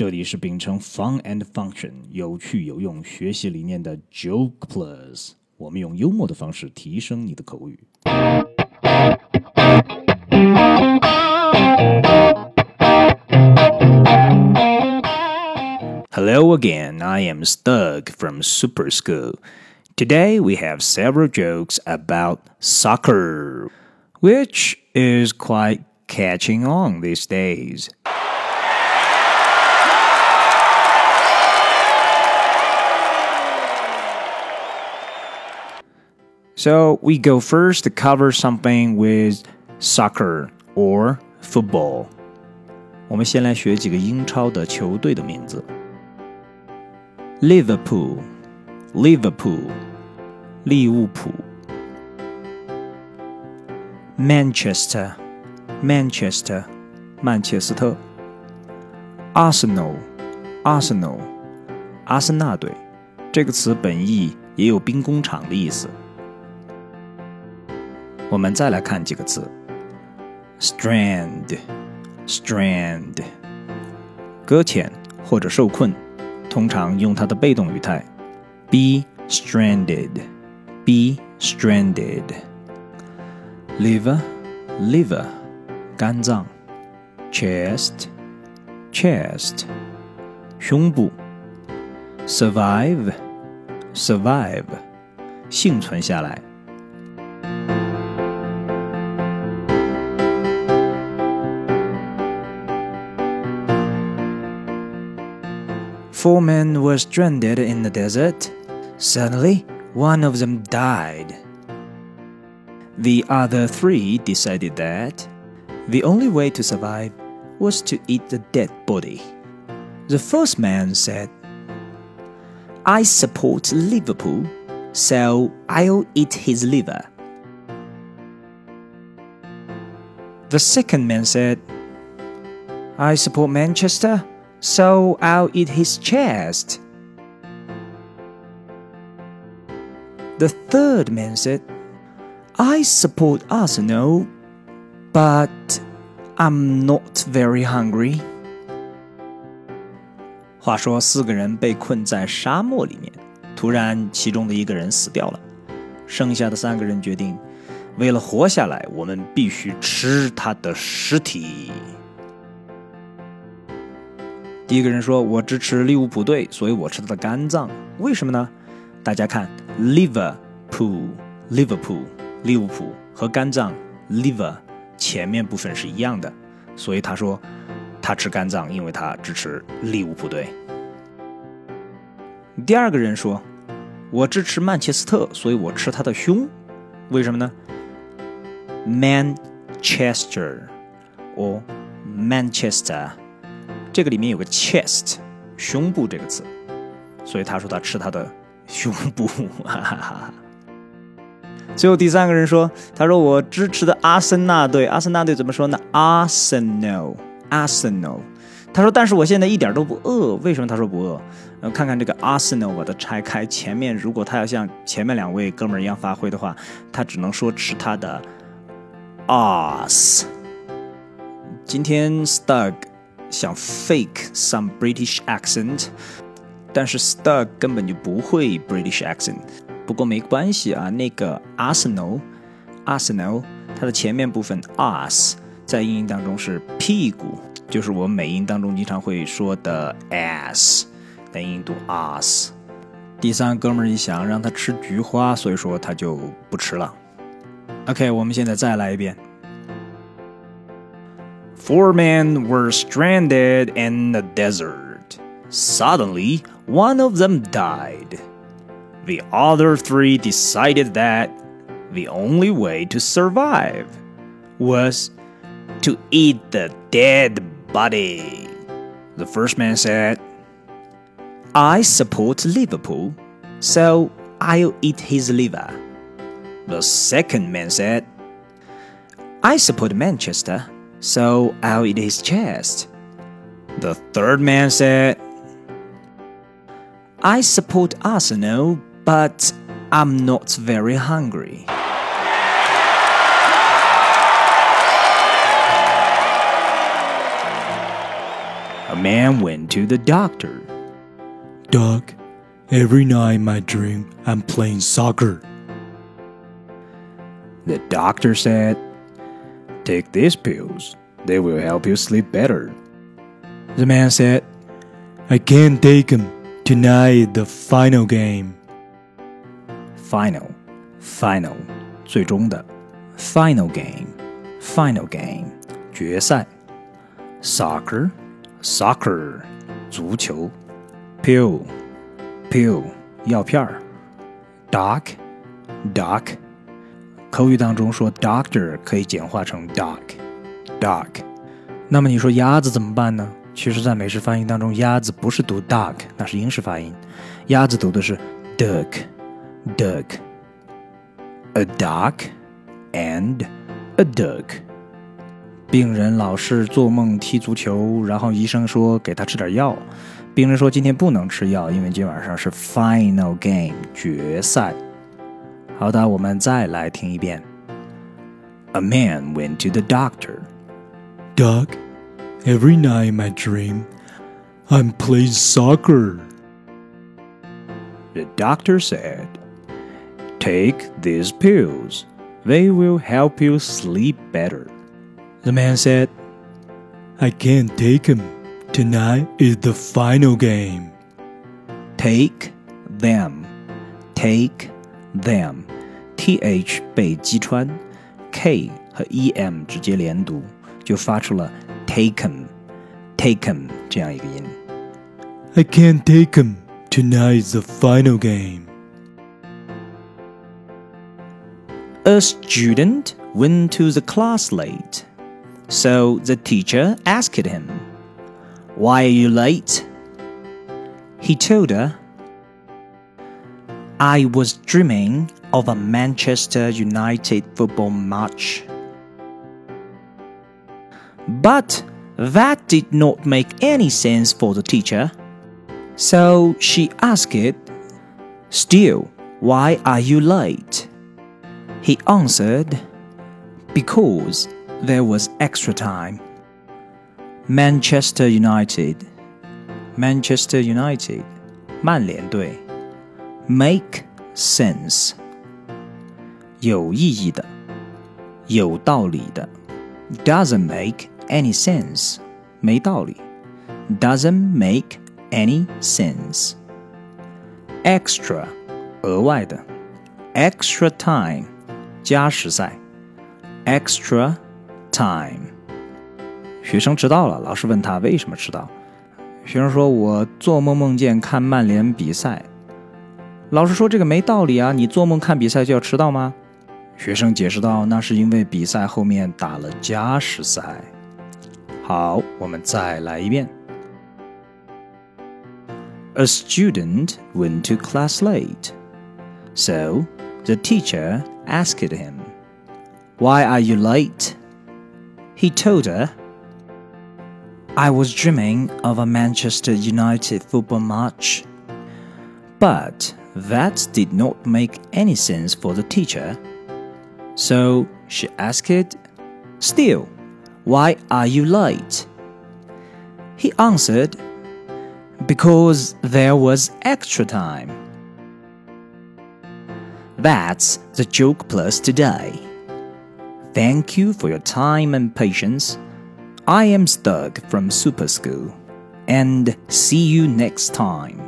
这里是秉承 fun and function 有趣有用学习理念的 Joke Plus，我们用幽默的方式提升你的口语。Hello again, I am Stug from Super School. Today we have several jokes about soccer, which is quite catching on these days. So we go first to cover something with soccer or football. 我们先来学几个英超的球队的名字。Liverpool, Liverpool, 利物浦。Manchester, Manchester, 曼彻斯特。Arsenal, Arsenal, 阿森纳队。这个词本意也有兵工厂的意思。 我们再来看几个词：strand，strand，搁浅或者受困，通常用它的被动语态：be stranded，be stranded。liver，liver，肝脏；chest，chest，胸部；survive，survive，幸存下来。 Four men were stranded in the desert. Suddenly, one of them died. The other three decided that the only way to survive was to eat the dead body. The first man said, I support Liverpool, so I'll eat his liver. The second man said, I support Manchester, so I'll eat his chest. The third man said, I support Arsenal, but I'm not very hungry. 话说，四个人被困在沙漠里面，突然其中的一个人死掉了，剩下的三个人决定，为了活下来，我们必须吃他的尸体。 第一个人说：“我支持利物浦队，所以我吃他的肝脏。为什么呢？大家看，Liverpool，Liverpool，利物浦和肝脏 liver 前面部分是一样的，所以他说他吃肝脏，因为他支持利物浦队。”第二个人说：“我支持曼彻斯特，所以我吃他的胸。为什么呢？Manchester or Manchester。”这个里面有个 chest，胸部这个词，所以他说他吃他的胸部。哈哈哈。最后第三个人说，他说我支持的阿森纳队，阿森纳队怎么说呢？Arsenal，Arsenal。他说，但是我现在一点都不饿，为什么？他说不饿。呃，看看这个 Arsenal，把它拆开，前面如果他要像前面两位哥们儿一样发挥的话，他只能说吃他的 ass。今天 Stug。想 fake some British accent，但是 Stug 根本就不会 British accent。不过没关系啊，那个 Arsenal，Arsenal，它的前面部分 us 在英音当中是屁股，就是我们美音当中经常会说的 ass，但音读 us。第三哥们儿一想让他吃菊花，所以说他就不吃了。OK，我们现在再来一遍。Four men were stranded in the desert. Suddenly, one of them died. The other three decided that the only way to survive was to eat the dead body. The first man said, I support Liverpool, so I'll eat his liver. The second man said, I support Manchester, so I'll eat his chest. The third man said, I support Arsenal, but I'm not very hungry. A man went to the doctor. Doc, every night in my dream I'm playing soccer. The doctor said, Take these pills. They will help you sleep better. The man said, I can't take them. Tonight is the final game. Final, final, 最终的 final game, final game 决赛 soccer, soccer 足球 pill, pill 药片儿 doc, doc 口语当中说 doctor 可以简化成 doc, doc。那么你说鸭子怎么办呢？其实，在美式发音当中，鸭子不是读 duck，那是英式发音，鸭子读的是 duck，duck。A duck and a duck。病人老是做梦踢足球，然后医生说给他吃点药。病人说今天不能吃药，因为今晚上是 final game 决赛。好的，我们再来听一遍。A man went to the doctor. Doc, every night in my dream I'm playing soccer. The doctor said, Take these pills. They will help you sleep better. The man said, I can't take them. Tonight is the final game. Take them. Take them. th 被击穿，k 和 em 直接连读，就发出了 taken taken 这样一个音。 I can't take them. Tonight is the final game. A student went to the class late. So the teacher asked him, Why are you late? He told her, I was dreaming of a Manchester United football match. But that did not make any sense for the teacher. So she asked, Still, why are you late? He answered, Because there was extra time. Manchester United, Manchester United, 曼联队 make sense 有意义的，有道理的 doesn't make any sense 没道理 doesn't make any sense extra 额外的 extra time 加时赛 extra time 学生迟到了，老师问他为什么迟到。学生说：“我做梦梦见看曼联比赛。” 老师说：“这个没道理啊！你做梦看比赛就要迟到吗？”学生解释道：“那是因为比赛后面打了加时赛。”好，我们再来一遍。A student went to class late, so the teacher asked him, "Why are you late?" He told her, I was dreaming of a Manchester United football match. But that did not make any sense for the teacher. So she asked, Still, why are you late? He answered, Because there was extra time. That's the joke plus today. Thank you for your time and patience. I am Stug from Super School, and see you next time.